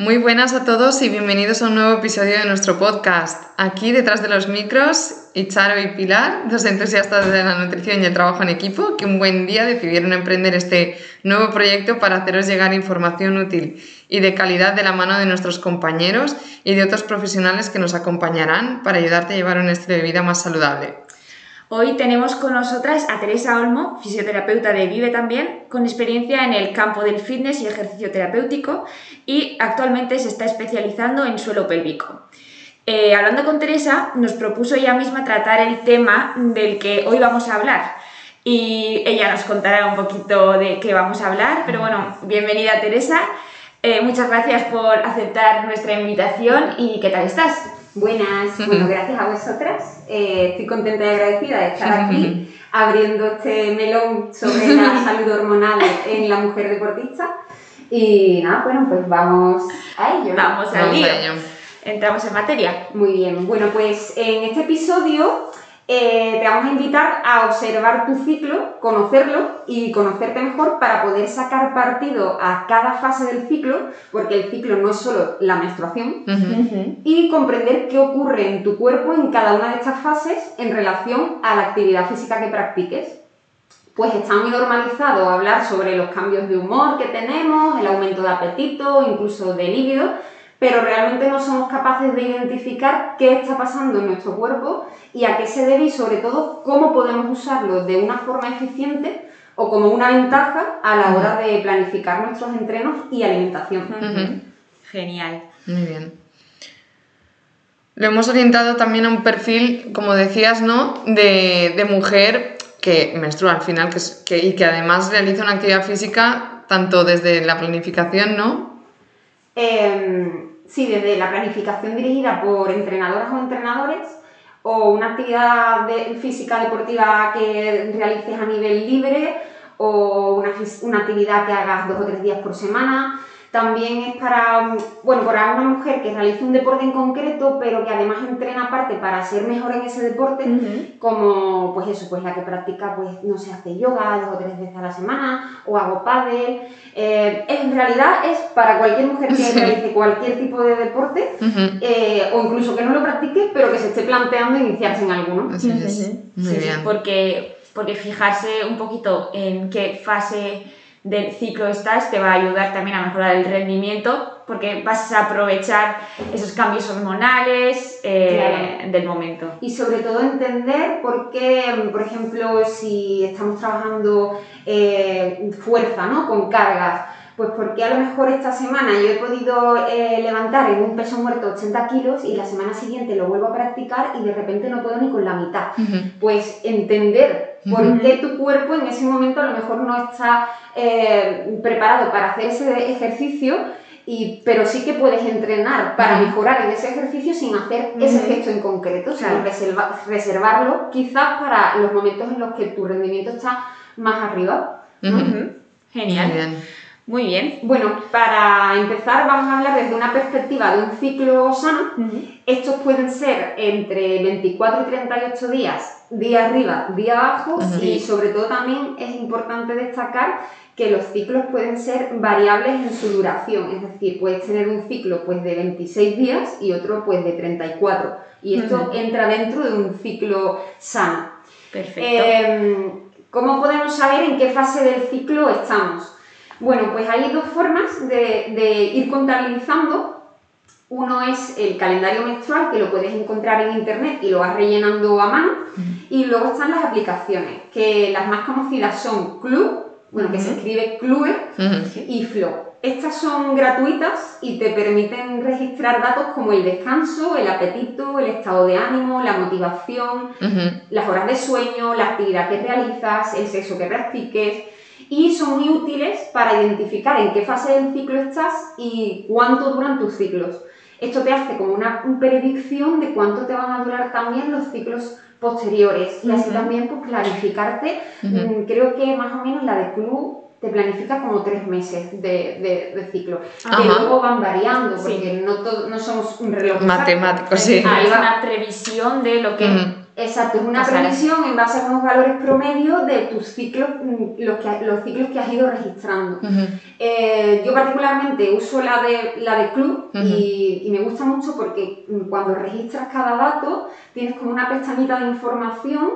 Muy buenas a todos y bienvenidos a un nuevo episodio de nuestro podcast. Aquí detrás de los micros, Icharo y Pilar, dos entusiastas de la nutrición y el trabajo en equipo, que un buen día decidieron emprender este nuevo proyecto para haceros llegar información útil y de calidad de la mano de nuestros compañeros y de otros profesionales que nos acompañarán para ayudarte a llevar un estilo de vida más saludable. Hoy tenemos con nosotras a Teresa Olmo, fisioterapeuta de Vive también, con experiencia en el campo del fitness y ejercicio terapéutico y actualmente se está especializando en suelo pélvico. Eh, hablando con Teresa, nos propuso ella misma tratar el tema del que hoy vamos a hablar y ella nos contará un poquito de qué vamos a hablar, pero bueno, bienvenida Teresa, eh, muchas gracias por aceptar nuestra invitación y ¿qué tal estás? Buenas, bueno, gracias a vosotras. Eh, estoy contenta y agradecida de estar aquí abriendo este melón sobre la salud hormonal en la mujer deportista. Y nada, bueno, pues vamos a ello. Vamos, a ello. Entramos en materia. Muy bien, bueno, pues en este episodio eh, te vamos a invitar a observar tu ciclo, conocerlo y conocerte mejor para poder sacar partido a cada fase del ciclo, porque el ciclo no es solo la menstruación, y comprender qué ocurre en tu cuerpo en cada una de estas fases en relación a la actividad física que practiques. Pues está muy normalizado hablar sobre los cambios de humor que tenemos, el aumento de apetito, incluso de líbido, pero realmente no somos capaces de identificar qué está pasando en nuestro cuerpo y a qué se debe y sobre todo cómo podemos usarlo de una forma eficiente o como una ventaja a la hora de planificar nuestros entrenos y alimentación. Genial. Muy bien. Lo hemos orientado también a un perfil, como decías, ¿no? De, mujer que menstrua al final que, y que además realiza una actividad física tanto desde la planificación, ¿no? Em, sí, desde la planificación dirigida por entrenadoras o entrenadores o una actividad física deportiva que realices a nivel libre o una, una actividad que hagas dos o tres días por semana también es para, bueno, para una mujer que realice un deporte en concreto, pero que además entrena aparte para ser mejor en ese deporte, como pues eso, pues la que practica, pues no sé, hace yoga dos o tres veces a la semana, o hago pádel. Eh, en realidad es para cualquier mujer que realice cualquier tipo de deporte, eh, o incluso que no lo practique, pero que se esté planteando iniciarse en alguno. Sí, Muy bien. porque, porque fijarse un poquito en qué fase del ciclo estás te va a ayudar también a mejorar el rendimiento porque vas a aprovechar esos cambios hormonales eh, del momento. Y sobre todo entender por qué, por ejemplo, si estamos trabajando eh, fuerza, ¿no? Con cargas, pues porque a lo mejor esta semana yo he podido eh, levantar en un peso muerto 80 kilos y la semana siguiente lo vuelvo a practicar y de repente no puedo ni con la mitad. Pues entender por qué tu cuerpo en ese momento a lo mejor no está eh, preparado para hacer ese ejercicio. Y, pero sí que puedes entrenar para mejorar en ese ejercicio sin hacer ese gesto en concreto, sino reservarlo quizás para los momentos en los que tu rendimiento está más arriba. Genial. Muy bien. Bueno, para empezar vamos a hablar desde una perspectiva de un ciclo sano. Estos pueden ser entre 24 y 38 días, día arriba, día abajo, y sobre todo también es importante destacar que los ciclos pueden ser variables en su duración, es decir, puedes tener un ciclo pues, de 26 días y otro pues, de 34, y esto entra dentro de un ciclo sano. Perfecto. Em, ¿Cómo podemos saber en qué fase del ciclo estamos? Bueno, pues hay dos formas de, ir contabilizando. Uno es el calendario menstrual, que lo puedes encontrar en internet y lo vas rellenando a mano. Y luego están las aplicaciones, que las más conocidas son Club, bueno, que se escribe Clue, y Flow. estas son gratuitas y te permiten registrar datos como el descanso, el apetito, el estado de ánimo, la motivación, las horas de sueño, la actividad que realizas, el sexo que practiques y son muy útiles para identificar en qué fase del ciclo estás y cuánto duran tus ciclos. Esto te hace como una predicción de cuánto te van a durar también los ciclos posteriores y así también pues clarificarte. Mm, creo que más o menos la de club te planifica como tres meses de, de, ciclo, que luego van variando, porque no, no somos un reloj matemático, sí. Hay una previsión de lo que... Exacto, es una previsión en base a unos valores promedio de tus ciclos, mm, los, que, los ciclos que has ido registrando. Eh, yo particularmente uso la de, la de Club y, y, me gusta mucho porque mm, cuando registras cada dato tienes como una pestañita de información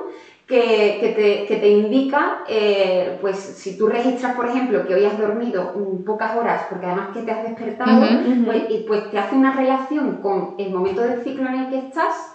que, te, indica, eh, pues si tú registras, por ejemplo, que hoy has dormido pocas horas, porque además que te has despertado, pues, pues, te hace una relación con el momento del ciclo en el que estás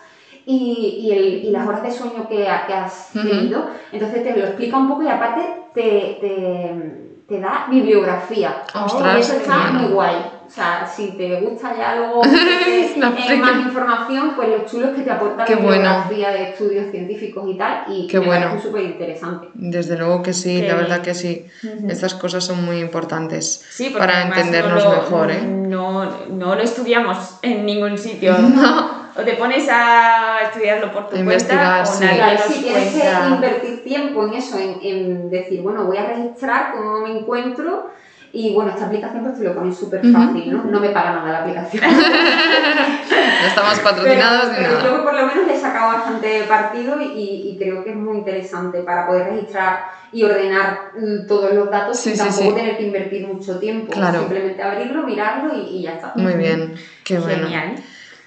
y, y, las horas de sueño que, has tenido. Entonces te lo explica un poco y aparte te te da bibliografía. y eso está muy guay. O sea, si te gusta ya algo eh, más información, pues lo chulo es que te aporta la bibliografía de estudios científicos y tal, y Qué bueno. es súper interesante. Desde luego que sí, la verdad que sí. Estas cosas son muy importantes para entendernos mejor. ¿eh? No, no lo estudiamos en ningún sitio. No o te pones a estudiarlo por tu cuenta o nadie Si tienes que invertir tiempo en eso, en, decir, bueno, voy a registrar cómo me encuentro y bueno, esta aplicación pues te lo pones súper fácil, ¿no? No me paga nada la aplicación. no estamos patrocinados ni nada. Yo por lo menos le he sacado bastante partido y, creo que es muy interesante para poder registrar y ordenar mm, todos los datos sin tampoco tener que invertir mucho tiempo. Simplemente abrirlo, mirarlo y, ya está. Muy bien, qué bueno.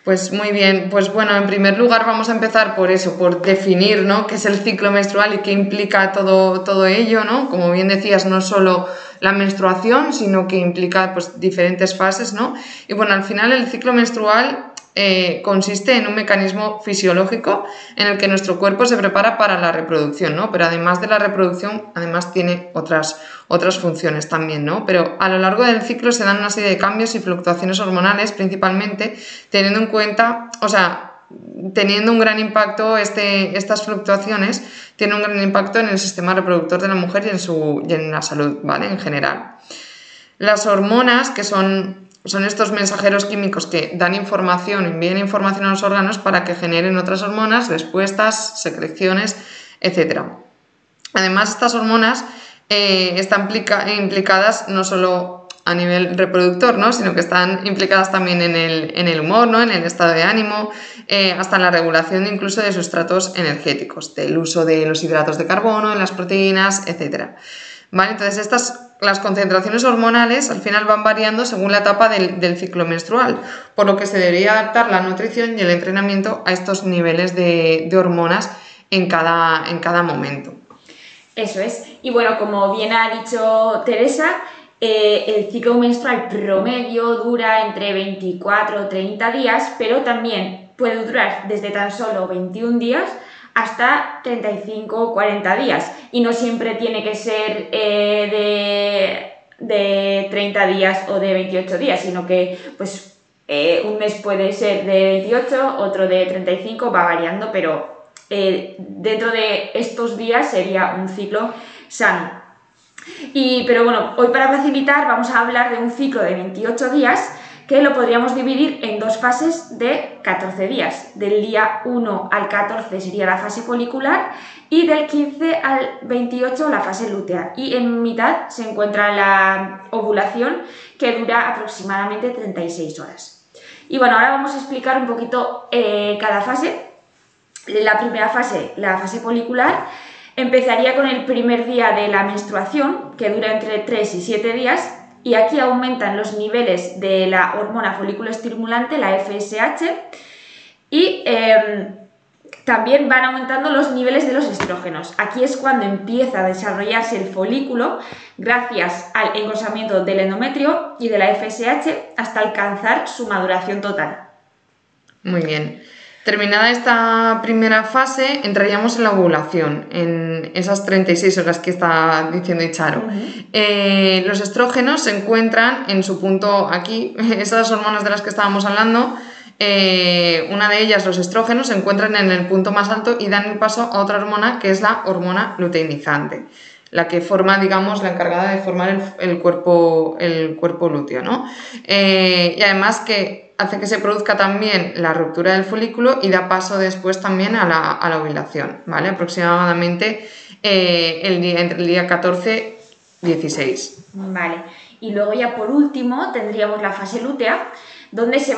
Pues muy bien, pues bueno, en primer lugar vamos a empezar por eso, por definir, ¿no? qué es el ciclo menstrual y qué implica todo, todo ello, ¿no? Como bien decías, no solo la menstruación, sino que implica pues diferentes fases, ¿no? Y bueno, al final el ciclo menstrual eh, consiste en un mecanismo fisiológico en el que nuestro cuerpo se prepara para la reproducción, ¿no? Pero además de la reproducción, además tiene otras, otras funciones también, ¿no? Pero a lo largo del ciclo se dan una serie de cambios y fluctuaciones hormonales, principalmente teniendo en cuenta, o sea, teniendo un gran impacto, este, estas fluctuaciones tienen un gran impacto en el sistema reproductor de la mujer y en, su, y en la salud, ¿vale? En general. Las hormonas, que son son estos mensajeros químicos que dan información, envían información a los órganos para que generen otras hormonas, respuestas, secreciones, etc. Además, estas hormonas eh, están implicadas no solo a nivel reproductor, ¿no? sino que están implicadas también en el, humor, ¿no? en el estado de ánimo, eh, hasta en la regulación incluso de sustratos energéticos, del uso de los hidratos de carbono, de las proteínas, etc. ¿Vale? Entonces, estas las concentraciones hormonales al final van variando según la etapa del, ciclo menstrual, por lo que se debería adaptar la nutrición y el entrenamiento a estos niveles de, hormonas en cada, en cada momento. Eso es. Y bueno, como bien ha dicho Teresa, eh, el ciclo menstrual promedio dura entre 24 o 30 días, pero también puede durar desde tan solo 21 días hasta 35 o 40 días. Y no siempre tiene que ser eh, de, 30 días o de 28 días, sino que pues eh, un mes puede ser de 28, otro de 35, va variando, pero eh, dentro de estos días sería un ciclo sano. Y, pero bueno, hoy para facilitar vamos a hablar de un ciclo de 28 días que lo podríamos dividir en dos fases de 14 días. Del día 1 al 14 sería la fase folicular y del 15 al 28 la fase lútea. Y en mitad se encuentra la ovulación que dura aproximadamente 36 horas. Y bueno, ahora vamos a explicar un poquito eh, cada fase. La primera fase, la fase folicular, empezaría con el primer día de la menstruación, que dura entre 3 y 7 días, y aquí aumentan los niveles de la hormona folículo estimulante, la FSH, y em, también van aumentando los niveles de los estrógenos. Aquí es cuando empieza a desarrollarse el folículo gracias al engrosamiento del endometrio y de la FSH hasta alcanzar su maduración total. Muy bien. Terminada esta primera fase, entraríamos en la ovulación, en esas 36 horas que está diciendo Icharo. Eh, los estrógenos se encuentran en su punto aquí, esas hormonas de las que estábamos hablando, eh, una de ellas, los estrógenos, se encuentran en el punto más alto y dan el paso a otra hormona que es la hormona luteinizante, la que forma, digamos, la encargada de formar el, cuerpo, el cuerpo lúteo, ¿no? Eh, y además que hace que se produzca también la ruptura del folículo y da paso después también a la, a ovulación, ¿vale? Aproximadamente eh, el día, entre el día 14 y 16. Vale. Y luego ya por último tendríamos la fase lútea, donde se,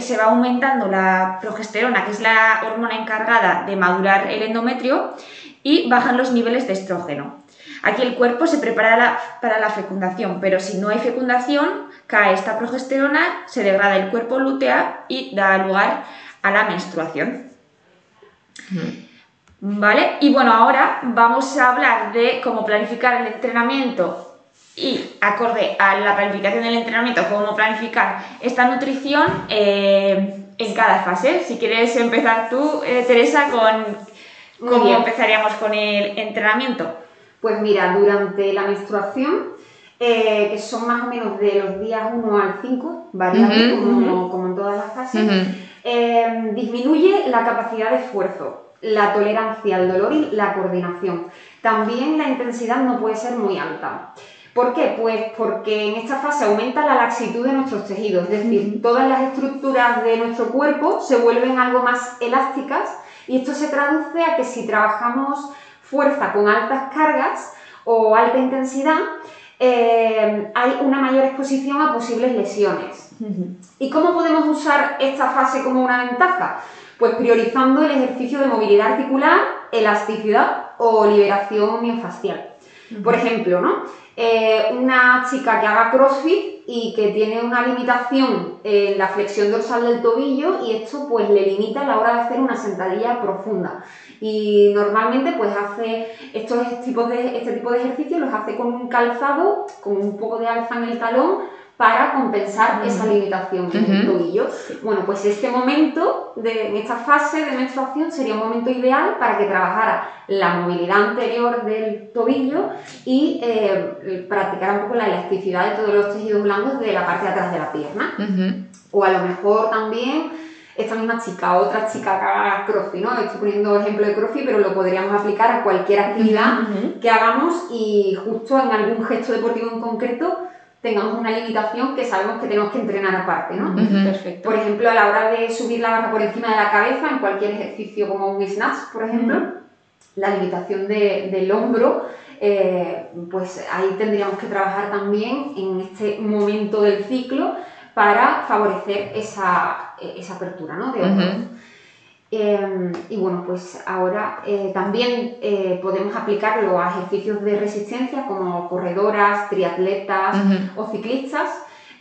se va aumentando la progesterona, que es la hormona encargada de madurar el endometrio, y bajan los niveles de estrógeno. Aquí el cuerpo se prepara para la fecundación, pero si no hay fecundación, cae esta progesterona, se degrada el cuerpo lútea y da lugar a la menstruación. ¿Vale? Y bueno, ahora vamos a hablar de cómo planificar el entrenamiento y acorde a la planificación del entrenamiento, cómo planificar esta nutrición eh, en cada fase. Si quieres empezar tú, eh, Teresa, con cómo empezaríamos con el entrenamiento. Pues mira, durante la menstruación, eh, que son más o menos de los días 1 al 5, variando como, en todas las fases, eh, disminuye la capacidad de esfuerzo, la tolerancia al dolor y la coordinación. También la intensidad no puede ser muy alta. ¿Por qué? Pues porque en esta fase aumenta la laxitud de nuestros tejidos, es decir, todas las estructuras de nuestro cuerpo se vuelven algo más elásticas y esto se traduce a que si trabajamos fuerza con altas cargas o alta intensidad, eh, hay una mayor exposición a posibles lesiones. ¿Y cómo podemos usar esta fase como una ventaja? Pues priorizando el ejercicio de movilidad articular, elasticidad o liberación miofascial. Por ejemplo, ¿no? Eh, una chica que haga CrossFit y que tiene una limitación en la flexión dorsal del tobillo y esto pues le limita a la hora de hacer una sentadilla profunda. Y normalmente pues hace estos tipos de, este tipo de ejercicios los hace con un calzado, con un poco de alza en el talón para compensar esa limitación en el tobillo. Bueno, pues este momento, de, en esta fase de menstruación, sería un momento ideal para que trabajara la movilidad anterior del tobillo y eh, practicara un poco la elasticidad de todos los tejidos blandos de la parte de atrás de la pierna. O a lo mejor también esta misma chica, otra chica que haga crossfit, ¿no? Estoy poniendo ejemplo de crossfit, pero lo podríamos aplicar a cualquier actividad que hagamos y justo en algún gesto deportivo en concreto tengamos una limitación que sabemos que tenemos que entrenar aparte, ¿no? Perfecto. Por ejemplo, a la hora de subir la barra por encima de la cabeza, en cualquier ejercicio como un snatch, por ejemplo, la limitación del hombro, eh, pues ahí tendríamos que trabajar también en este momento del ciclo para favorecer esa, apertura, ¿no? De hombro. Em, y bueno, pues ahora eh, también eh, podemos aplicarlo a ejercicios de resistencia como corredoras, triatletas o ciclistas,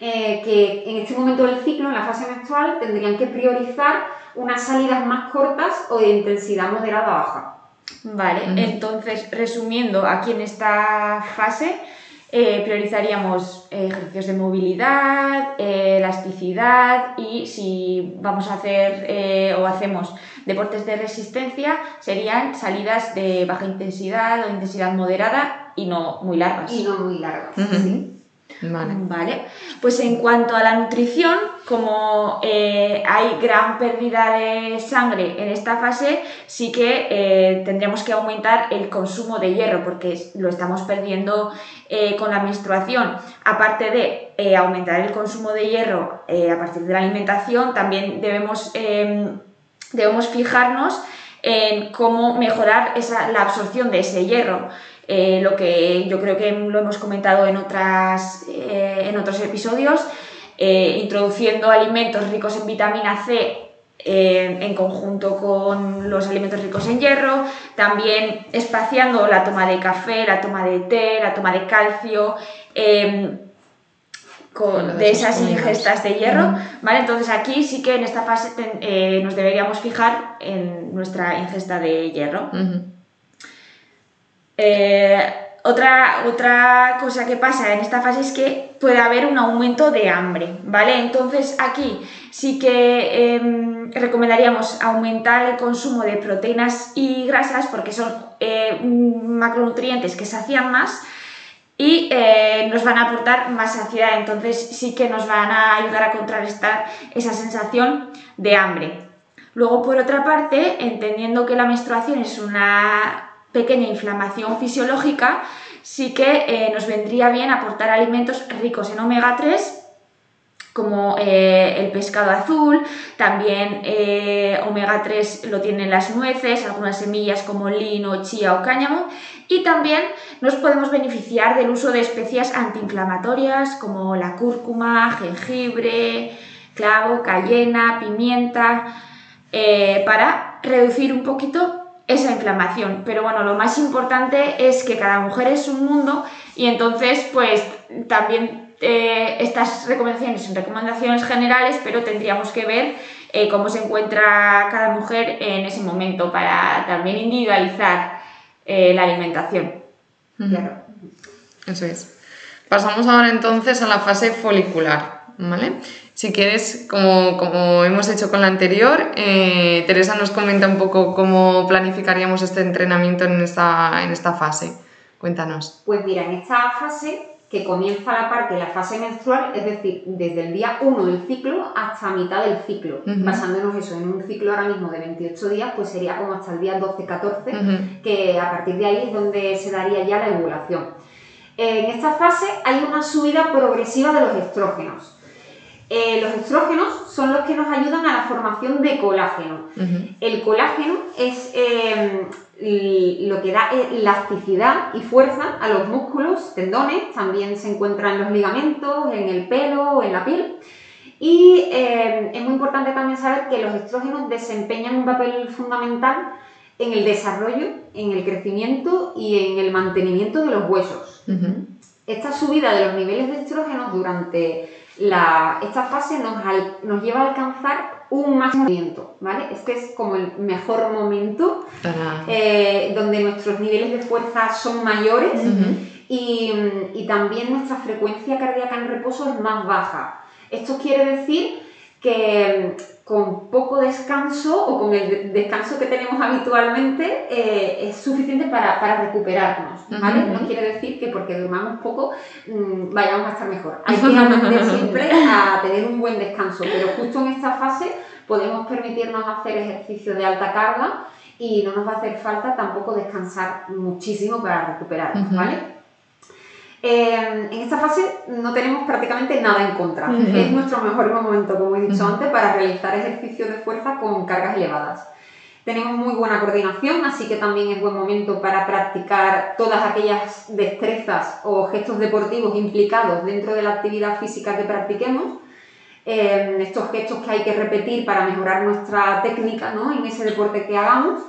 eh, que en este momento del ciclo, en la fase menstrual, tendrían que priorizar unas salidas más cortas o de intensidad moderada baja. Vale, entonces resumiendo, aquí en esta fase eh, priorizaríamos eh, ejercicios de movilidad, eh, elasticidad y si vamos a hacer o hacemos deportes de resistencia serían salidas de baja intensidad o intensidad moderada y no muy largas. Y no muy largas, Vale. Pues en cuanto a la nutrición, como eh, hay gran pérdida de sangre en esta fase, sí que eh, tendríamos que aumentar el consumo de hierro porque lo estamos perdiendo eh, con la menstruación. Aparte de aumentar el consumo de hierro a partir de la alimentación, también debemos, em, debemos fijarnos en cómo mejorar la absorción de ese hierro. Eh, lo que yo creo que lo hemos comentado en, otras, eh, en otros episodios, eh, introduciendo alimentos ricos en vitamina C en conjunto con los alimentos ricos en hierro, también espaciando la toma de café, la toma de té, la toma de calcio, em, con, de esas ingestas de hierro, ¿vale? Entonces aquí sí que en esta fase nos deberíamos fijar en nuestra ingesta de hierro. Eh, otra, otra cosa que pasa en esta fase es que puede haber un aumento de hambre, ¿vale? Entonces aquí sí que em, recomendaríamos aumentar el consumo de proteínas y grasas porque son eh, macronutrientes que sacian más y eh, nos van a aportar más saciedad, entonces sí que nos van a ayudar a contrarrestar esa sensación de hambre. Luego, por otra parte, entendiendo que la menstruación es una pequeña inflamación fisiológica, sí que eh, nos vendría bien aportar alimentos ricos en omega 3 como eh, el pescado azul, también eh, omega 3 lo tienen las nueces, algunas semillas como lino, chía o cáñamo, y también nos podemos beneficiar del uso de especias antiinflamatorias como la cúrcuma, jengibre, clavo, cayena, pimienta, para reducir un poquito esa inflamación. Pero bueno, lo más importante es que cada mujer es un mundo y entonces pues también eh, estas recomendaciones son recomendaciones generales, pero tendríamos que ver eh, cómo se encuentra cada mujer en ese momento para también individualizar eh, la alimentación. Claro. Eso es. Pasamos ahora entonces a la fase folicular, ¿vale? Si quieres, como, hemos hecho con la anterior, eh, Teresa nos comenta un poco cómo planificaríamos este entrenamiento en esta, en esta fase. Cuéntanos. Pues mira, en esta fase que comienza la parte, la fase menstrual, es decir, desde el día 1 del ciclo hasta mitad del ciclo, basándonos eso en un ciclo ahora mismo de 28 días, pues sería como hasta el día 12-14, que a partir de ahí es donde se daría ya la ovulación. En esta fase hay una subida progresiva de los estrógenos. Eh, los estrógenos son los que nos ayudan a la formación de colágeno. El colágeno es em, lo que da elasticidad y fuerza a los músculos, tendones, también se encuentra en los ligamentos, en el pelo, en la piel. Y em, es muy importante también saber que los estrógenos desempeñan un papel fundamental en el desarrollo, en el crecimiento y en el mantenimiento de los huesos. Esta subida de los niveles de estrógenos durante esta fase nos, nos, lleva a alcanzar un máximo movimiento, ¿vale? Este es como el mejor momento eh, donde nuestros niveles de fuerza son mayores y, y, también nuestra frecuencia cardíaca en reposo es más baja. Esto quiere decir que con poco descanso o con el descanso que tenemos habitualmente eh, es suficiente para, recuperarnos, ¿vale? No quiere decir que porque durmamos poco mm, vayamos a estar mejor. Hay que aprender siempre a tener un buen descanso, pero justo en esta fase podemos permitirnos hacer ejercicio de alta carga y no nos va a hacer falta tampoco descansar muchísimo para recuperarnos, ¿vale? En esta fase no tenemos prácticamente nada en contra. Es nuestro mejor momento, como he dicho antes, para realizar ejercicios de fuerza con cargas elevadas. Tenemos muy buena coordinación, así que también es buen momento para practicar todas aquellas destrezas o gestos deportivos implicados dentro de la actividad física que practiquemos. estos gestos que hay que repetir para mejorar nuestra técnica ¿no? en ese deporte que hagamos.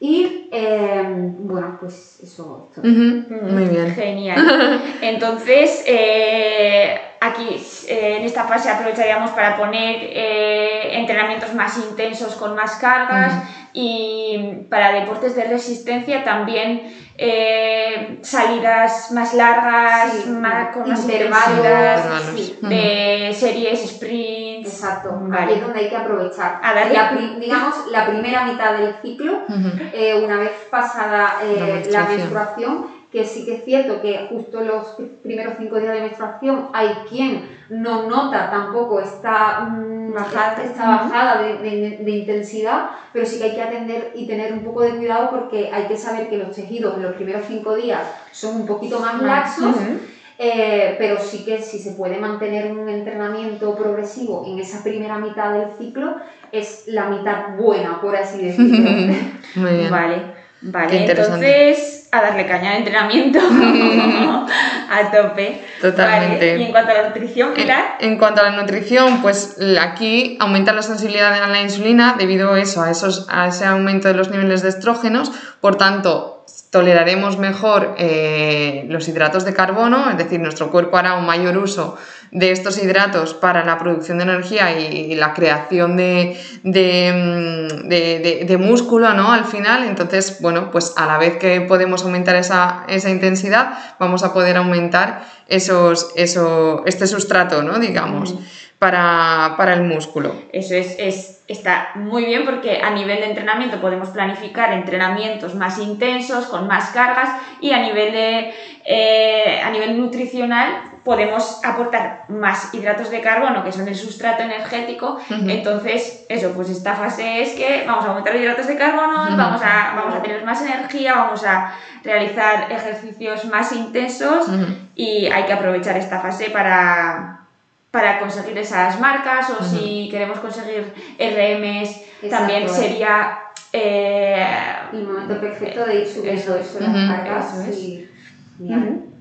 Y em, bueno, pues eso. Muy bien. Genial. Entonces, eh, aquí eh, en esta fase aprovecharíamos para poner eh, entrenamientos más intensos con más cargas y para deportes de resistencia también salidas más largas, más, con más intervalos de series, sprint Exacto, ahí es donde hay que aprovechar. digamos, la primera mitad del ciclo, eh, una vez pasada eh, la, menstruación. Que sí que es cierto que justo los primeros cinco días de menstruación hay quien no nota tampoco esta mm, bajada, esta bajada de, intensidad, pero sí que hay que atender y tener un poco de cuidado porque hay que saber que los tejidos en los primeros cinco días son un poquito más laxos. Eh, pero sí que si se puede mantener un entrenamiento progresivo en esa primera mitad del ciclo, es la mitad buena, por así decirlo. Muy bien. Vale, vale. Entonces, a darle caña de entrenamiento a tope. Totalmente. Y en cuanto a la nutrición, Pilar. En, en, cuanto a la nutrición, pues aquí aumenta la sensibilidad a la insulina debido a eso, a, esos, a ese aumento de los niveles de estrógenos. Por tanto, toleraremos mejor eh, los hidratos de carbono, es decir, nuestro cuerpo hará un mayor uso de estos hidratos para la producción de energía y, la creación de, mm, de, de, músculo, ¿no? Al final, entonces, bueno, pues a la vez que podemos aumentar esa, esa intensidad, vamos a poder aumentar esos, eso, este sustrato, ¿no? Digamos para, el músculo. Eso es, es, está muy bien porque a nivel de entrenamiento podemos planificar entrenamientos más intensos, con más cargas y a nivel, de, eh, a nivel nutricional podemos aportar más hidratos de carbono, que son el sustrato energético. Entonces, eso, pues esta fase es que vamos a aumentar los hidratos de carbono, vamos, a, vamos a tener más energía, vamos a realizar ejercicios más intensos y hay que aprovechar esta fase para para conseguir esas marcas o si queremos conseguir RMs también sería eh, el momento perfecto de ir subiendo eso, las marcas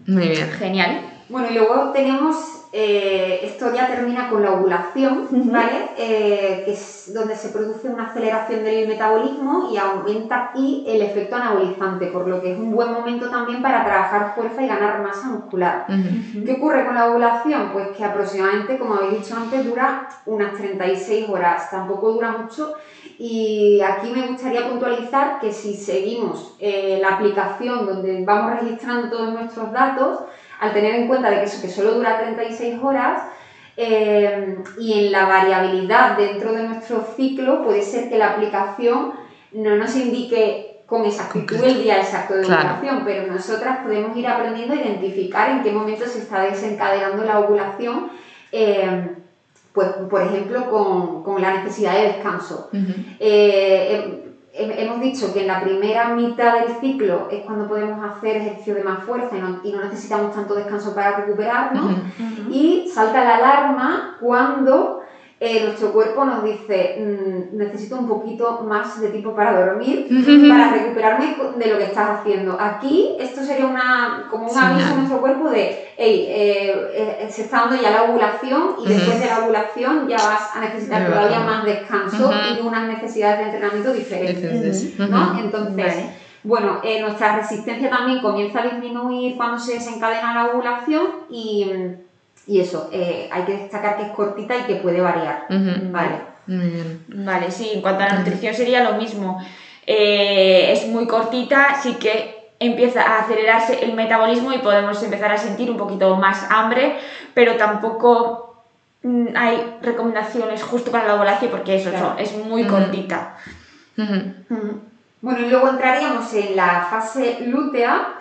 muy bien. Genial. Bueno y luego tenemos eh, esto ya termina con la ovulación, ¿vale? Eh, que es donde se produce una aceleración del metabolismo y aumenta aquí el efecto anabolizante, por lo que es un buen momento también para trabajar fuerza y ganar masa muscular. ¿Qué ocurre con la ovulación? Pues que aproximadamente, como habéis dicho antes, dura unas 36 horas, tampoco dura mucho. Y aquí me gustaría puntualizar que si seguimos eh, la aplicación donde vamos registrando todos nuestros datos, al tener en cuenta de que eso que solo dura 36 horas, eh, y en la variabilidad dentro de nuestro ciclo puede ser que la aplicación no nos indique con exactitud el día exacto de ovulación, pero nosotras podemos ir aprendiendo a identificar en qué momento se está desencadenando la ovulación, eh, pues por ejemplo con, la necesidad de descanso hemos dicho que en la primera mitad del ciclo es cuando podemos hacer ejercicio de más fuerza y no, necesitamos tanto descanso para recuperarnos. Y salta la alarma cuando eh, nuestro cuerpo nos dice, mm, necesito un poquito más de tiempo para dormir, para recuperarme de lo que estás haciendo. Aquí esto sería una, como un aviso a nuestro cuerpo de, hey, eh, eh, se está dando ya la ovulación y después de la ovulación ya vas a necesitar todavía más descanso y unas necesidades de entrenamiento diferentes. ¿no? Entonces... Bueno, nuestra resistencia también comienza a disminuir cuando se desencadena la ovulación y, y eso, eh, hay que destacar que es cortita y que puede variar. Vale. Vale, sí, en cuanto a la nutrición sería lo mismo. Eh, es muy cortita, sí que empieza a acelerarse el metabolismo y podemos empezar a sentir un poquito más hambre, pero tampoco mm, hay recomendaciones justo para la ovulación porque eso es muy cortita. Bueno, y luego entraríamos en la fase lútea,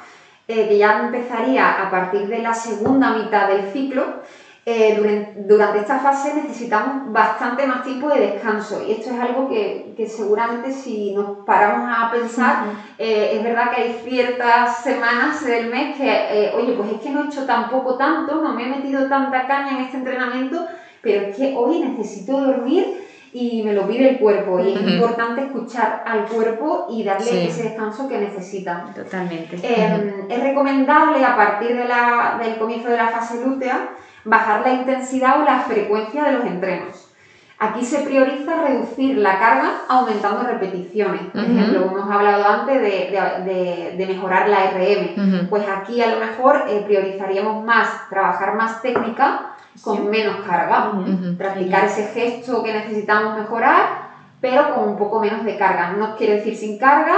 eh, que ya empezaría a partir de la segunda mitad del ciclo, eh, durante, esta fase necesitamos bastante más tiempo de descanso. Y esto es algo que, seguramente si nos paramos a pensar, eh, es verdad que hay ciertas semanas del mes que, oye, pues es que no he hecho tampoco tanto, no me he metido tanta caña en este entrenamiento, pero es que hoy necesito dormir y me lo pide el cuerpo y es importante escuchar al cuerpo y darle ese descanso que necesita. Totalmente. Em, es recomendable a partir de la, del comienzo de la fase lútea bajar la intensidad o la frecuencia de los entrenos. Aquí se prioriza reducir la carga aumentando repeticiones. Por ejemplo, hemos hablado antes de, de, mejorar la RM. Pues aquí a lo mejor eh, priorizaríamos más trabajar más técnica con menos carga. Practicar ese gesto que necesitamos mejorar, pero con un poco menos de carga. No quiere decir sin carga,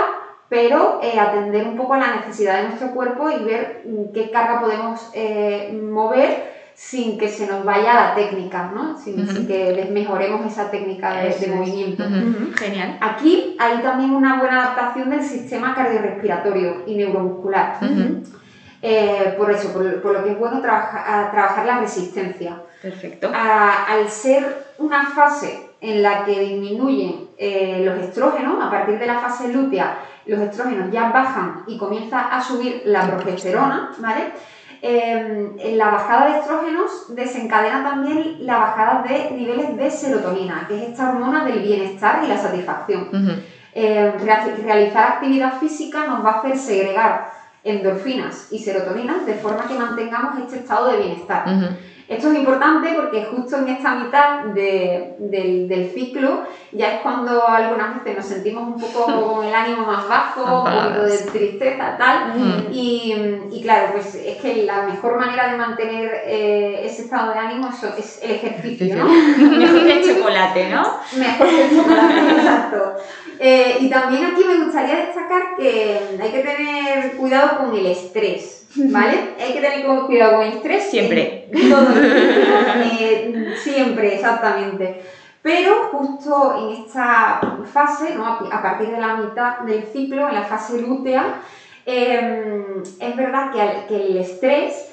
pero eh, atender un poco a la necesidad de nuestro cuerpo y ver mm, qué carga podemos eh, mover sin que se nos vaya la técnica, ¿no? sin, que desmejoremos esa técnica de, movimiento. Genial. Aquí hay también una buena adaptación del sistema cardiorrespiratorio y neuromuscular. Eh, por eso, por, lo que es bueno trabajar la resistencia. Perfecto. al ser una fase en la que disminuyen eh, los estrógenos, a partir de la fase lútea, los estrógenos ya bajan y comienza a subir la progesterona, ¿vale? Em, la bajada de estrógenos desencadena también la bajada de niveles de serotonina, que es esta hormona del bienestar y la satisfacción. Em, realizar actividad física nos va a hacer segregar endorfinas y serotoninas de forma que mantengamos este estado de bienestar. Esto es importante porque justo en esta mitad de- del, del ciclo ya es cuando algunas veces nos sentimos un poco con el ánimo más bajo, un poquito de tristeza, tal. Mm. Y, y claro, pues es que la mejor manera de mantener eh, ese estado de ánimo es el ejercicio, ¿no? Mejor que el chocolate, ¿no? Mejor que el chocolate, exacto. Eh, y también aquí me gustaría destacar que hay que tener cuidado con el estrés, ¿vale? Hay que tener cuidado con el estrés. Siempre. todo eh, siempre, exactamente. Pero justo en esta fase, ¿no? a a partir de la mitad del ciclo, en la fase lútea, eh, es verdad que, al- que el estrés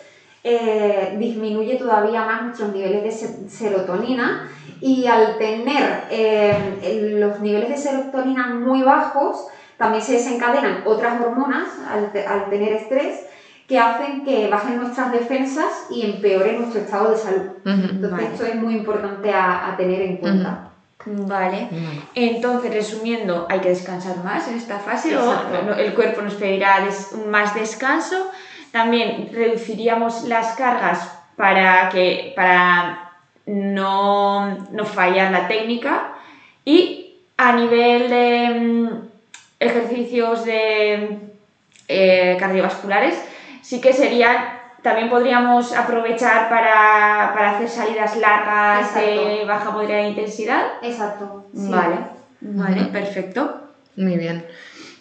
eh, disminuye todavía más nuestros niveles de se- serotonina y al tener eh, los niveles de serotonina muy bajos, también se desencadenan otras hormonas al, al tener estrés que hacen que bajen nuestras defensas y empeoren nuestro estado de salud. Entonces Vale. esto es muy importante a, a tener en cuenta. Vale. Vale. Entonces, resumiendo, hay que descansar más en esta fase Exacto. o no- el cuerpo nos pedirá des- más descanso. También reduciríamos las cargas para, que, para no, no fallar la técnica. Y a nivel de mm, ejercicios de, eh, cardiovasculares, sí que serían, también podríamos aprovechar para, para hacer salidas largas de Exacto. baja moderada intensidad. Exacto. sí. Vale, vale, perfecto. Muy bien.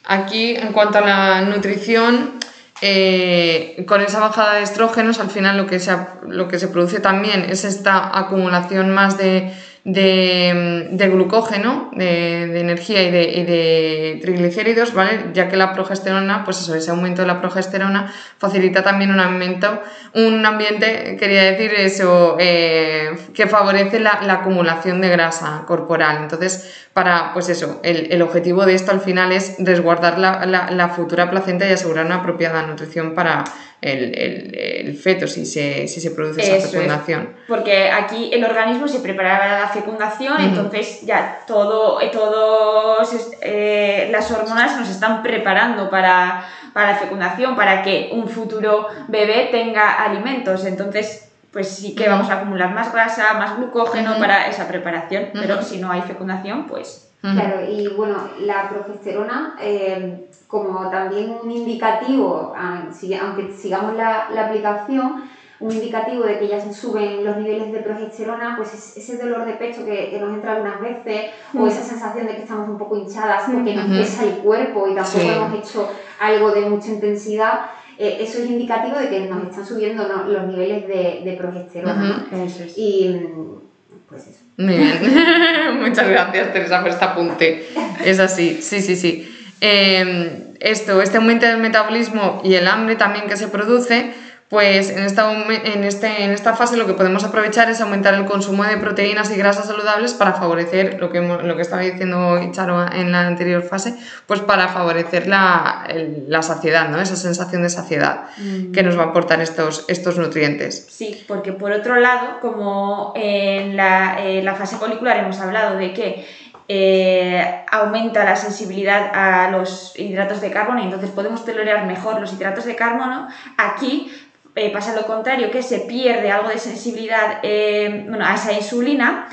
Aquí, en cuanto a la nutrición, eh, con esa bajada de estrógenos, al final lo que se, lo que se produce también es esta acumulación más de, de, glucógeno, de, energía y de, triglicéridos, ¿vale? Ya que la progesterona, pues eso, ese aumento de la progesterona facilita también un aumento, un ambiente, quería decir eso, eh, que favorece la, la acumulación de grasa corporal. Entonces, para, pues eso, el, objetivo de esto al final es resguardar la- la futura placenta y asegurar una apropiada nutrición para el, el- el feto si se, si se produce esa Eso es. fecundación. Porque aquí el organismo se prepara para la fecundación, entonces ya todo, eh, todos eh, las hormonas nos están preparando para, para la fecundación, para que un futuro bebé tenga alimentos. Entonces, pues sí que vamos a acumular más grasa, más glucógeno para esa preparación, pero si no hay fecundación, pues. Claro, y bueno, la progesterona, eh, como también un indicativo, ah, si- aunque sigamos la, la aplicación, un indicativo de que ya se suben los niveles de progesterona, pues es- ese dolor de pecho que, que nos entra algunas veces, o Mm. esa sensación de que estamos un poco hinchadas porque nos Ujú. pesa el cuerpo y tampoco Sí. hemos hecho algo de mucha intensidad, eh, eso es indicativo de que nos están subiendo ¿no? los niveles de, de progesterona. ¿no? eso es. Y mm, pues eso. Muy bien. Muchas gracias, Teresa, por este apunte. Es así, sí, sí, sí. Eh, esto, este aumento del metabolismo y el hambre también que se produce, pues en esta, en, este, en esta fase lo que podemos aprovechar es aumentar el consumo de proteínas y grasas saludables para favorecer lo que, lo que estaba diciendo Charo en la anterior fase, pues para favorecer la, la saciedad, ¿no? esa sensación de saciedad que nos va a aportar estos, estos nutrientes. Sí, porque por otro lado, como en la, en la fase folicular hemos hablado de que eh, aumenta la sensibilidad a los hidratos de carbono y entonces podemos tolerar mejor los hidratos de carbono, aquí eh, pasa lo contrario, que se pierde algo de sensibilidad eh, bueno, a esa insulina,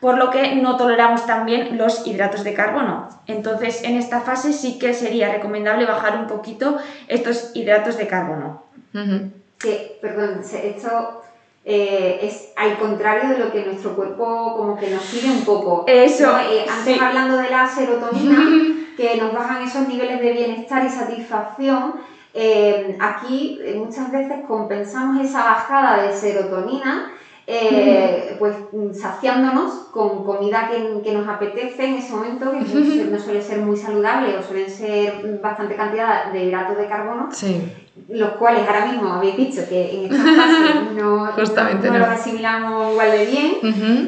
por lo que no toleramos también los hidratos de carbono. Entonces, en esta fase sí que sería recomendable bajar un poquito estos hidratos de carbono. Que, perdón, esto eh, es al contrario de lo que nuestro cuerpo como que nos pide un poco. Eso, ¿no? Eh, antes sí. hablando de la serotonina, que nos bajan esos niveles de bienestar y satisfacción, eh, aquí eh, muchas veces compensamos esa bajada de serotonina eh, pues mm, saciándonos con comida que, que nos apetece en ese momento, que no suele ser muy saludable o suelen ser bastante cantidad de hidratos de carbono, Sí. los cuales ahora mismo habéis dicho que en esta fase no, Justamente no no. los asimilamos igual de bien,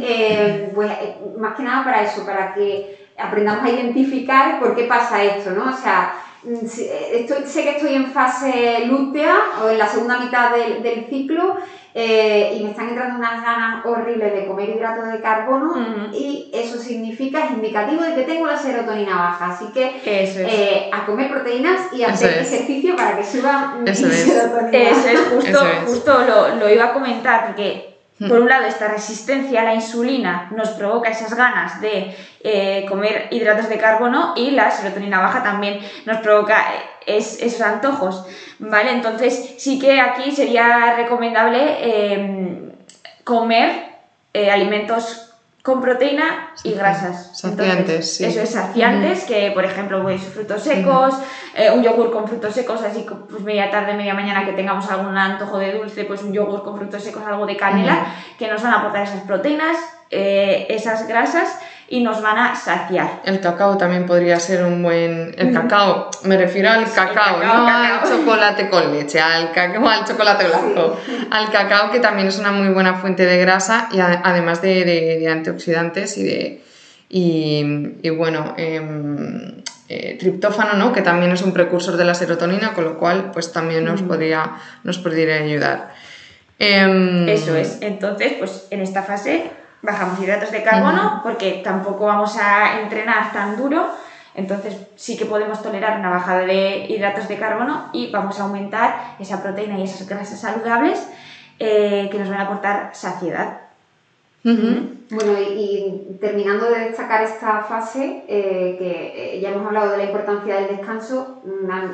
eh, pues más que nada para eso, para que aprendamos a identificar por qué pasa esto, ¿no? O sea, mm, eh, sé que estoy en fase lútea o en la segunda mitad del, ciclo eh, y me están entrando unas ganas horribles de comer hidratos de carbono y eso significa, es indicativo de que tengo la serotonina baja. Así que eh, a comer proteínas y a hacer ejercicio para que suba mi serotonina. Eso es, justo, justo lo, lo iba a comentar porque. Por un lado, esta resistencia a la insulina nos provoca esas ganas de eh, comer hidratos de carbono y la serotonina baja también nos provoca eh, esos antojos, ¿vale? Entonces sí que aquí sería recomendable em, comer eh, alimentos con proteína y grasas. Saciantes, sí. Eso es, saciantes, que por ejemplo, pues, frutos secos, eh, un yogur con frutos secos, así pues media tarde, media mañana que tengamos algún antojo de dulce, pues un yogur con frutos secos, algo de canela, que nos van a aportar esas proteínas, eh, esas grasas y nos van a saciar. El cacao también podría ser un buen... El cacao, me refiero al cacao, no al chocolate con leche, al cacao, al chocolate blanco, al cacao que también es una muy buena fuente de grasa y además de, antioxidantes y de... Y, bueno, em, eh, triptófano, ¿no? que también es un precursor de la serotonina, con lo cual pues también nos, podría, nos podría ayudar. Em, Eso es. Entonces, pues en esta fase bajamos hidratos de carbono porque tampoco vamos a entrenar tan duro, entonces sí que podemos tolerar una bajada de hidratos de carbono y vamos a aumentar esa proteína y esas grasas saludables eh, que nos van a aportar saciedad. Bueno, y, terminando de destacar esta fase, eh, que eh, ya hemos hablado de la importancia del descanso,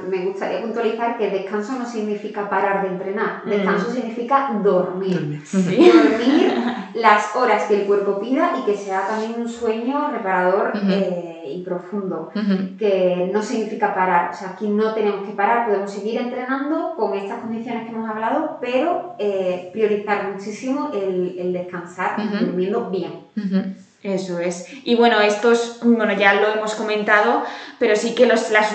me gustaría puntualizar que descanso no significa parar de entrenar, descanso significa dormir. Dormir, las horas que el cuerpo pida y que sea también un sueño reparador y profundo, que no significa parar. O sea, aquí no tenemos que parar, podemos seguir entrenando con estas condiciones que hemos hablado, pero eh, priorizar muchísimo el, descansar, durmiendo bien. Eso es. Y bueno, estos, bueno, ya lo hemos comentado, pero sí que los, las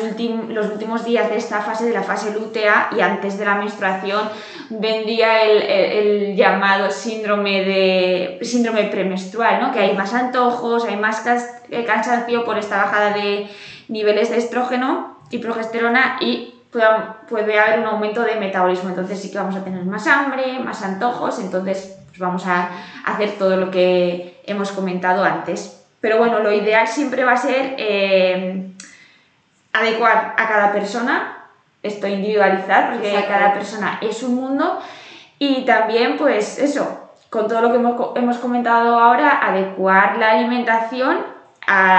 los últimos días de esta fase, de la fase lútea y antes de la menstruación, vendría el, el, llamado síndrome, de, síndrome premenstrual, ¿no? Que hay más antojos, hay más eh, cansancio por esta bajada de niveles de estrógeno y progesterona y puede, puede haber un aumento de metabolismo. Entonces sí que vamos a tener más hambre, más antojos, entonces pues vamos a hacer todo lo que hemos comentado antes. Pero bueno, lo ideal siempre va a ser eh, adecuar a cada persona, esto individualizar, porque cada persona es un mundo, y también pues eso, con todo lo que hemos, hemos comentado ahora, adecuar la alimentación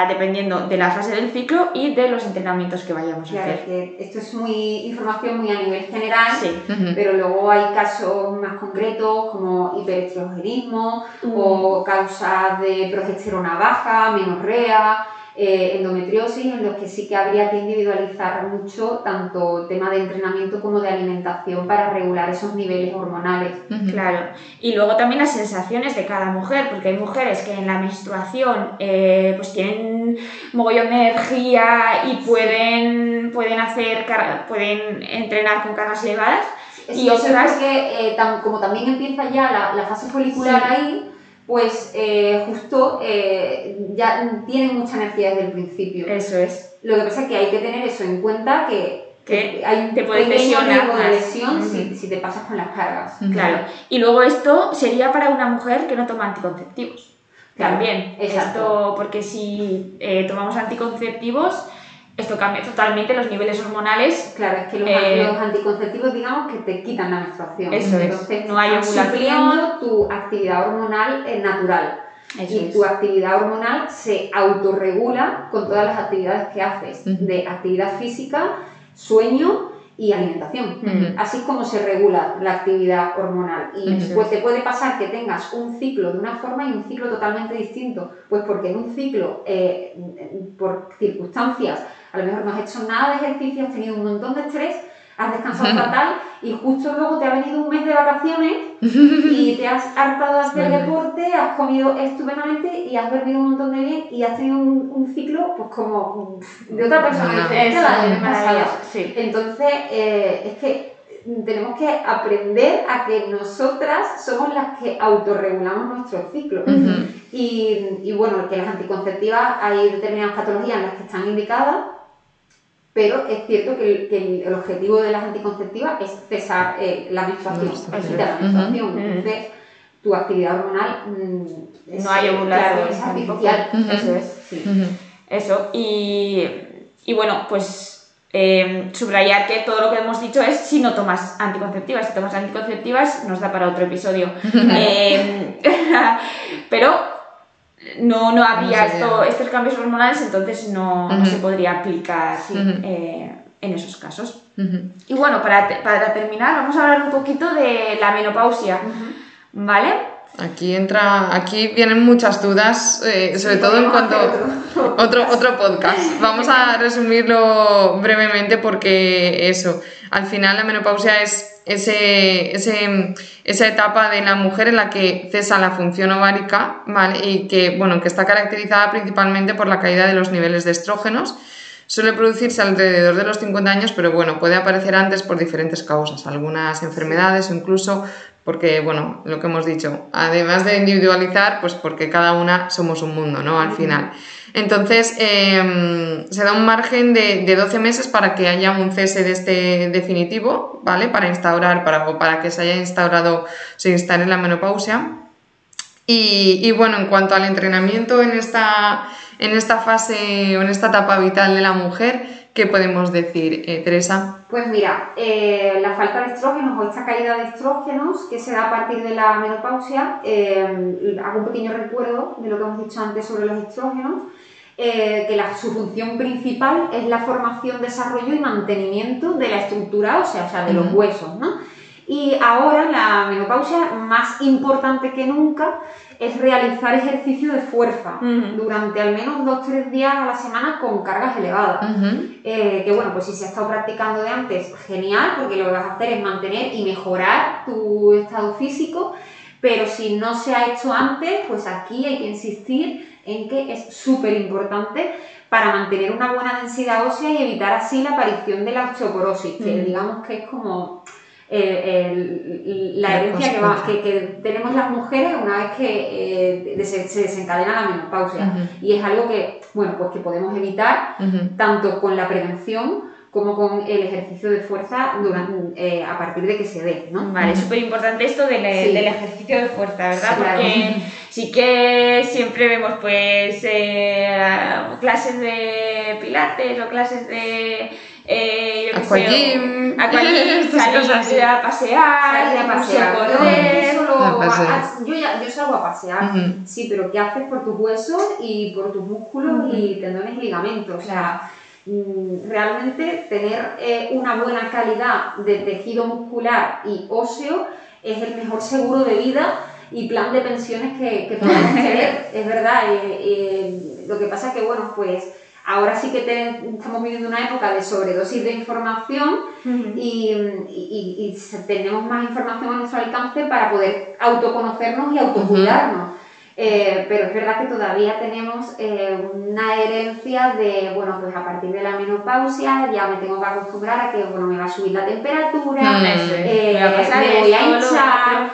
dependiendo de la fase del ciclo y de los entrenamientos que vayamos a hacer. Que esto es muy información muy a nivel general, pero luego hay casos más concretos como hiperestrogenismo o causas de progesterona baja, menorrea, eh, endometriosis, en los que sí que habría que individualizar mucho tanto tema de entrenamiento como de alimentación para regular esos niveles hormonales. Claro. Y luego también las sensaciones de cada mujer, porque hay mujeres que en la menstruación eh, pues tienen mogollón de energía y pueden, pueden hacer pueden entrenar con cargas elevadas. y otras que eh, como también empieza ya la, fase folicular ahí, pues eh, justo eh, ya tienen mucha energía desde el principio. Eso es. Lo que pasa es que hay que tener eso en cuenta que, hay un te riesgo de lesión si, te pasas con las cargas. Claro. Y luego esto sería para una mujer que no toma anticonceptivos. También. Exacto. Esto, porque si eh, tomamos anticonceptivos esto cambia totalmente los niveles hormonales. Claro, es que los, eh, anticonceptivos, digamos, que te quitan la menstruación. Eso Entonces, no hay ovulación. tu actividad hormonal es natural. y tu actividad hormonal se autorregula con todas las actividades que haces, de actividad física, sueño y alimentación. Así es como se regula la actividad hormonal. Y pues te puede pasar que tengas un ciclo de una forma y un ciclo totalmente distinto. Pues porque en un ciclo, eh, por circunstancias, a lo mejor no has hecho nada de ejercicio, has tenido un montón de estrés, has descansado fatal y justo luego te ha venido un mes de vacaciones y te has hartado de hacer deporte, has comido estupendamente y has dormido un montón de bien y has tenido un, ciclo pues como de otra persona diferente a la. Entonces, eh, es que tenemos que aprender a que nosotras somos las que autorregulamos nuestro ciclo. y, y, bueno, que las anticonceptivas hay determinadas patologías en las que están indicadas, pero es cierto que el, objetivo de las anticonceptivas es cesar eh, la menstruación, la menstruación. Entonces, tu actividad hormonal mm, no hay ovulación, es artificial. Eso es. Eso. Y, y bueno, pues Em, subrayar que todo lo que hemos dicho es si no tomas anticonceptivas. Si tomas anticonceptivas nos da para otro episodio. Em, pero no, no habría estos cambios hormonales, entonces no, se podría aplicar eh, en esos casos. Y bueno, para, para, terminar, vamos a hablar un poquito de la menopausia. ¿Vale? Aquí entra, aquí vienen muchas dudas, eh, sobre todo en cuanto otro, otro podcast. Vamos a resumirlo brevemente porque eso, al final la menopausia es ese, ese, esa etapa de la mujer en la que cesa la función ovárica, ¿vale? Y que, bueno, que está caracterizada principalmente por la caída de los niveles de estrógenos. Suele producirse alrededor de los 50 años, pero bueno, puede aparecer antes por diferentes causas, algunas enfermedades o incluso porque, bueno, lo que hemos dicho, además de individualizar, pues porque cada una somos un mundo, ¿no? Al final. Entonces, em, se da un margen de, de, 12 meses para que haya un cese de este definitivo, ¿vale? Para instaurar, para, o para que se haya instaurado, se instale la menopausia. Y, y, bueno, en cuanto al entrenamiento en esta, en esta fase o en esta etapa vital de la mujer, ¿Qué podemos decir, eh, Teresa? Pues mira, eh, la falta de estrógenos o esta caída de estrógenos que se da a partir de la menopausia, eh, hago un pequeño recuerdo de lo que hemos dicho antes sobre los estrógenos, que su función principal es la formación, desarrollo y mantenimiento de la estructura ósea, o sea, de los huesos, ¿no? Y ahora la menopausia, más importante que nunca, es realizar ejercicio de fuerza durante al menos 2-3 días a la semana con cargas elevadas. Eh, que bueno, pues si se ha estado practicando de antes, genial, porque lo que vas a hacer es mantener y mejorar tu estado físico, pero si no se ha hecho antes, pues aquí hay que insistir en que es súper importante para mantener una buena densidad ósea y evitar así la aparición de la osteoporosis, que digamos que es como eh, la herencia que, que, tenemos las mujeres una vez que eh, se, desencadena la menopausia. Y es algo que, bueno, pues que podemos evitar tanto con la prevención como con el ejercicio de fuerza durante, eh, a partir de que se dé, ¿no? Vale, es súper importante esto del, del, ejercicio de fuerza, ¿verdad? Porque sí que siempre vemos pues clases de pilates o clases de eh, yo Aquagym, salir a pasear, a pasear, correr, yo, ya, yo salgo a pasear, sí, pero ¿qué haces por tus huesos y por tus músculos y tendones y ligamentos? O sea, mm, realmente tener eh, una buena calidad de tejido muscular y óseo es el mejor seguro de vida y plan de pensiones que, que podemos tener, es verdad. lo que pasa es que, bueno, pues Ahora sí que estamos viviendo una época de sobredosis de información y, tenemos más información a nuestro alcance para poder autoconocernos y autocuidarnos. Eh, pero es verdad que todavía tenemos eh, una herencia de, bueno, pues a partir de la menopausia ya me tengo que acostumbrar a que, bueno, me va a subir la temperatura, eh, me voy a hinchar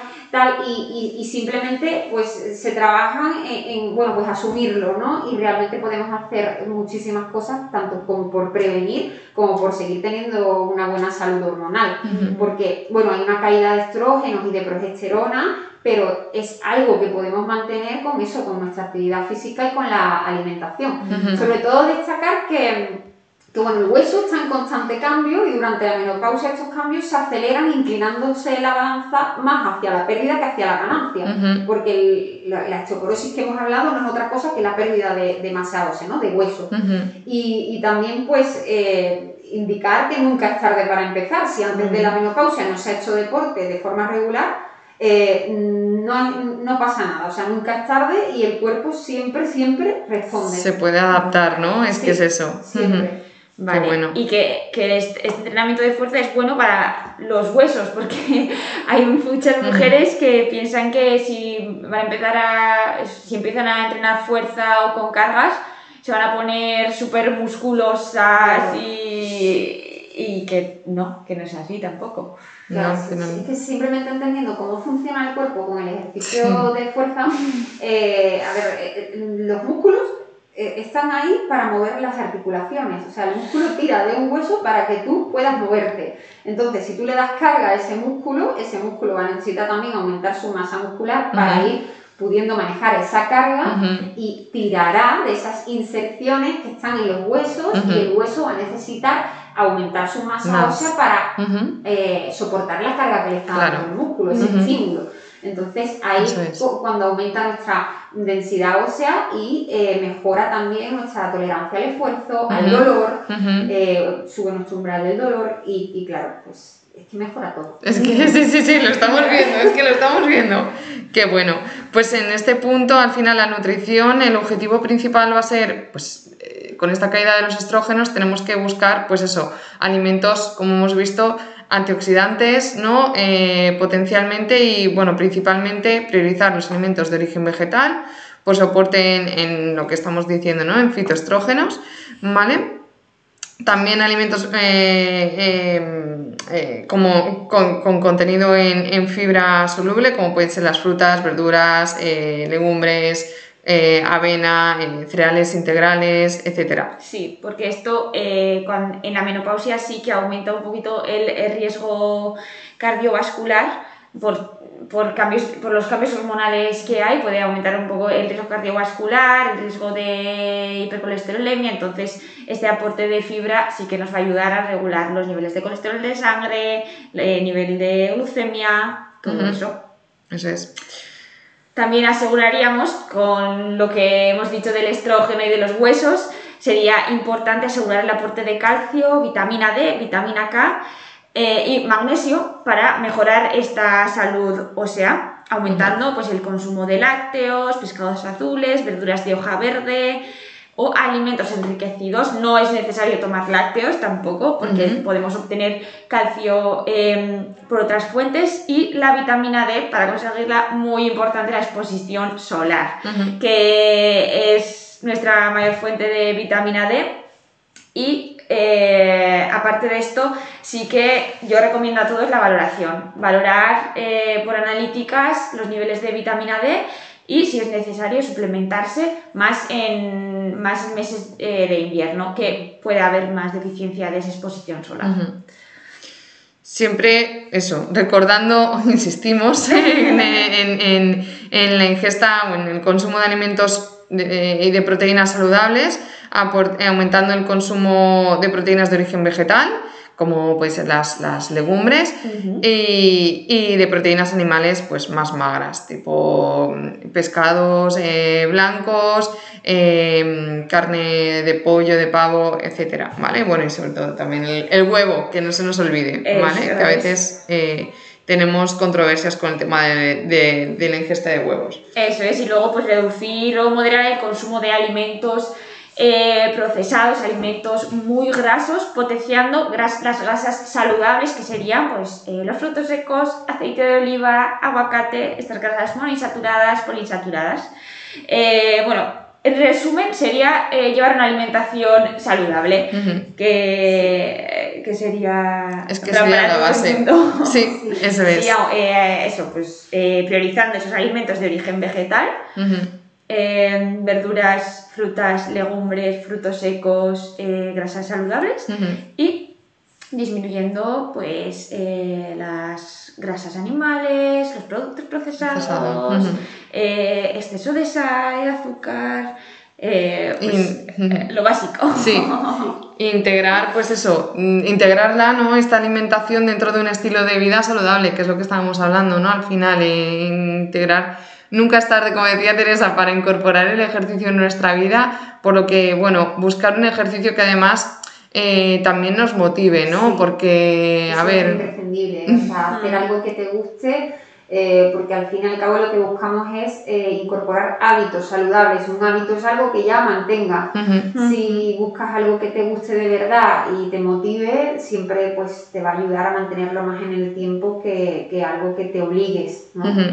y, y, simplemente pues se trabajan en, bueno, pues asumirlo, ¿no? Y realmente podemos hacer muchísimas cosas, tanto como por prevenir, como por seguir teniendo una buena salud hormonal, porque, bueno, hay una caída de estrógenos y de progesterona, pero es algo que podemos mantener con eso, con nuestra actividad física y con la alimentación. Sobre todo destacar que que bueno, el hueso está en constante cambio y durante la menopausia estos cambios se aceleran inclinándose la balanza más hacia la pérdida que hacia la ganancia, porque la, osteoporosis que hemos hablado no es otra cosa que la pérdida de, masa ósea, ¿no? de hueso. y, también pues eh, indicar que nunca es tarde para empezar, si antes de la menopausia no se ha hecho deporte de forma regular, eh, no, no, pasa nada, o sea, nunca es tarde y el cuerpo siempre, siempre responde. Se puede adaptar, ¿no? Es que es eso. Siempre. Vale. Y que, este, este, entrenamiento de fuerza es bueno para los huesos, porque hay muchas mujeres que piensan que si van a empezar a. si empiezan a entrenar fuerza o con cargas, se van a poner súper musculosas y, y que no, que no es así tampoco. Claro, No, sí, que no. sí, es que simplemente entendiendo cómo funciona el cuerpo con el ejercicio de fuerza, eh, a ver, eh, eh, los músculos eh, están ahí para mover las articulaciones, o sea, el músculo tira de un hueso para que tú puedas moverte. Entonces, si tú le das carga a ese músculo, ese músculo va a necesitar también aumentar su masa muscular para ir pudiendo manejar esa carga y tirará de esas inserciones que están en los huesos y el hueso va a necesitar aumentar su masa ósea para eh, soportar la carga que le está Claro. dando el músculo, ese estímulo. Entonces ahí es. cu- cuando aumenta nuestra densidad ósea y eh, mejora también nuestra tolerancia al esfuerzo, al dolor, Ujú. eh, sube nuestro umbral del dolor y, y claro, pues es que mejora todo. Es que sí, sí, sí, lo estamos viendo, es que lo estamos viendo. Qué bueno. Pues en este punto, al final, la nutrición, el objetivo principal va a ser, pues, eh, con esta caída de los estrógenos, tenemos que buscar, pues eso, alimentos, como hemos visto, antioxidantes, ¿no? Eh, potencialmente y, bueno, principalmente priorizar los alimentos de origen vegetal, pues soporte en, lo que estamos diciendo, ¿no? En fitoestrógenos, ¿vale? También alimentos eh, eh, como con, con contenido en, fibra soluble, como pueden ser las frutas, verduras, legumbres, eh, avena, eh, cereales integrales, etcétera. Sí, porque esto eh, en la menopausia sí que aumenta un poquito el, el riesgo cardiovascular por, por, cambios, por los cambios hormonales que hay, puede aumentar un poco el riesgo cardiovascular, el riesgo de hipercolesterolemia, entonces este aporte de fibra sí que nos va a ayudar a regular los niveles de colesterol de sangre, el nivel de glucemia, todo eso. Eso es. También aseguraríamos, con lo que hemos dicho del estrógeno y de los huesos, sería importante asegurar el aporte de calcio, vitamina D, vitamina K eh, y magnesio para mejorar esta salud ósea, aumentando pues, el consumo de lácteos, pescados azules, verduras de hoja verde o alimentos enriquecidos. No es necesario tomar lácteos tampoco, porque podemos obtener calcio eh, por otras fuentes y la vitamina D para conseguirla muy importante la exposición solar que es nuestra mayor fuente de vitamina D. Y eh, aparte de esto, sí que yo recomiendo a todos la valoración. Valorar eh, por analíticas los niveles de vitamina D y, si es necesario, suplementarse más en, más en meses eh, de invierno, que puede haber más deficiencia de esa exposición solar. Siempre eso, recordando, insistimos, en, en- en- en la ingesta o en el consumo de alimentos de- y de proteínas saludables, eh, aumentando el consumo de proteínas de origen vegetal, como pueden ser las, las legumbres, y, y de proteínas animales pues más magras, tipo mm, pescados eh, blancos, eh, carne de pollo, de pavo, etcétera, ¿vale? Bueno, y sobre todo también el, el huevo, que no se nos olvide, ¿vale? Que a es. veces eh, tenemos controversias con el tema de, de- de la ingesta de huevos. Eso es, y luego pues reducir o moderar el consumo de alimentos eh, procesados, alimentos muy grasos, potenciando gras- las grasas saludables que serían pues eh, los frutos secos, aceite de oliva, aguacate, estas grasas monoinsaturadas, poliinsaturadas. Eh, bueno, en resumen sería llevar una alimentación saludable, Ujú. que, que sería... Es que sería la base. Sí, eso es. Eso, pues priorizando esos alimentos de origen vegetal. Eh, verduras, frutas, legumbres, frutos secos, eh, grasas saludables Ujú. y disminuyendo pues eh, las grasas animales, los productos procesados, Procesado, eh, exceso de sal, azúcar, eh, pues, eh, lo básico. Sí. Integrar, pues eso, mm, integrarla, ¿no? Esta alimentación dentro de un estilo de vida saludable, que es lo que estábamos hablando, ¿no? Al final, eh, integrar, nunca es tarde, como decía Teresa, para incorporar el ejercicio en nuestra vida, por lo que, bueno, buscar un ejercicio que además eh, también nos motive, ¿no? Sí. Porque, a es ver, imprescindible, o sea, hacer algo que te guste, eh, porque al fin y al cabo lo que buscamos es eh, incorporar hábitos saludables. Un hábito es algo que ya mantenga. Si buscas algo que te guste de verdad y te motive, siempre pues te va a ayudar a mantenerlo más en el tiempo que, que algo que te obligues.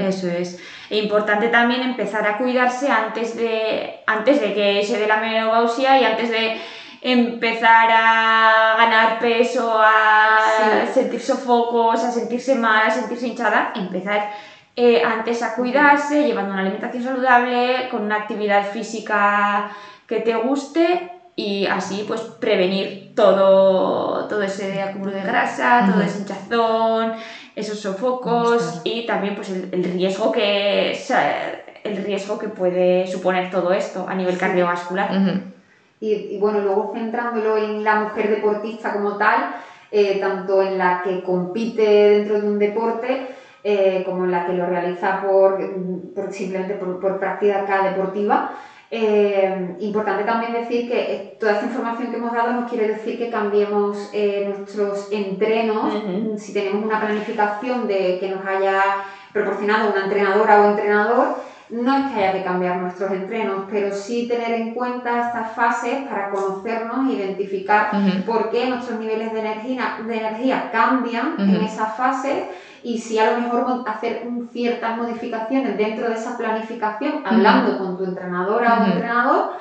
Eso es. E importante también empezar a cuidarse antes de, antes de que se dé la menopausia y antes de empezar a ganar peso, a sentir sofocos, a sentirse mal, a sentirse hinchada, empezar eh, antes a cuidarse, llevando una alimentación saludable, con una actividad física que te guste y así pues prevenir todo, todo ese acúmulo de grasa, todo ese hinchazón, esos sofocos y también pues el, riesgo que el riesgo que puede suponer todo esto a nivel cardiovascular. Y, bueno, luego centrándolo en la mujer deportista como tal, eh, tanto en la que compite dentro de un deporte, eh, como en la que lo realiza por, simplemente por, por práctica deportiva, eh, importante también decir que toda esta información que hemos dado no quiere decir que cambiemos nuestros entrenos. Si tenemos una planificación de que nos haya proporcionado una entrenadora o entrenador, no es que haya que cambiar nuestros entrenos, pero sí tener en cuenta estas fases para conocernos, identificar por qué nuestros niveles de energía, de energía cambian en esas fases y si a lo mejor hacer ciertas modificaciones dentro de esa planificación, hablando con tu entrenadora o entrenador,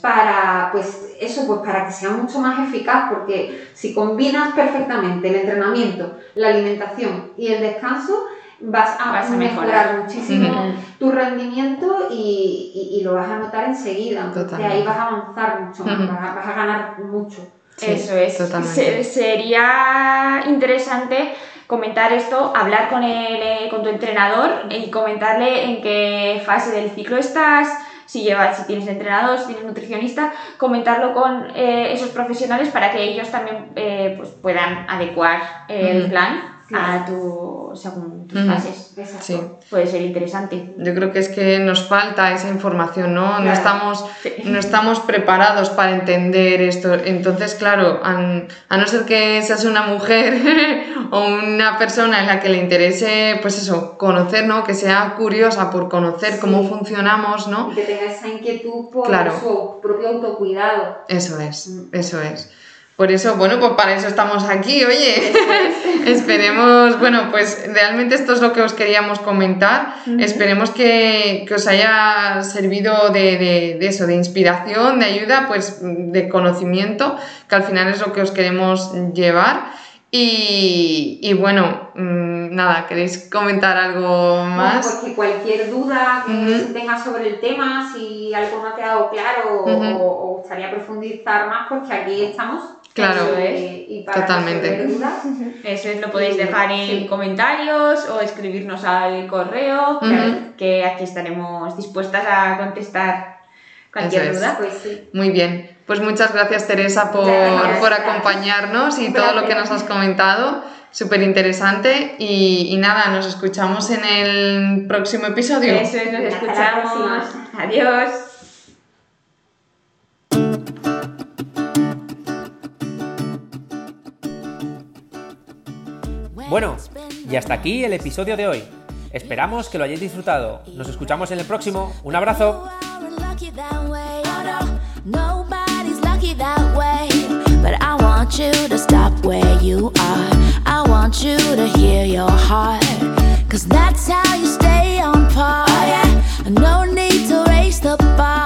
para pues eso, pues para que sea mucho más eficaz, porque si combinas perfectamente el entrenamiento, la alimentación y el descanso, vas a, mejorar, muchísimo tu rendimiento y, lo vas a notar enseguida. Entonces ahí vas a avanzar mucho vas, a, ganar mucho. Eso es. sería interesante comentar esto, hablar con, el, eh, con tu entrenador y comentarle en qué fase del ciclo estás, si llevas, si tienes entrenador, si tienes nutricionista, comentarlo con eh, esos profesionales para que ellos también eh, pues puedan adecuar el plan a tu, según tus fases. Sí. Puede ser interesante. Yo creo que es que nos falta esa información, ¿no? No, estamos, no estamos preparados para entender esto. Entonces, claro, a, no ser que seas una mujer o una persona en la que le interese, pues eso, conocer, ¿no? Que sea curiosa por conocer cómo funcionamos, ¿no? Y que tenga esa inquietud por su propio autocuidado. Eso es, mm. eso es. Por eso, bueno, pues para eso estamos aquí, oye. Esperemos, bueno, pues realmente esto es lo que os queríamos comentar. Esperemos que, os haya servido de, eso, de inspiración, de ayuda, pues de conocimiento, que al final es lo que os queremos llevar. Y, bueno, mm, nada, ¿queréis comentar algo más? Bueno, pues cualquier duda que tengas sobre el tema, si algo no ha quedado claro o, gustaría profundizar más, pues que aquí estamos Claro, y para totalmente. Eso es, lo podéis dejar en comentarios o escribirnos al correo, que aquí estaremos dispuestas a contestar cualquier duda. Pues Muy bien. Pues muchas gracias Teresa por, por acompañarnos y todo lo que nos has comentado. Súper interesante y, y, nada, nos escuchamos en el próximo episodio. Eso es, nos escuchamos. Adiós. Bueno, y hasta aquí el episodio de hoy. Esperamos que lo hayáis disfrutado. Nos escuchamos en el próximo. Un abrazo. Cause that's how you stay on par.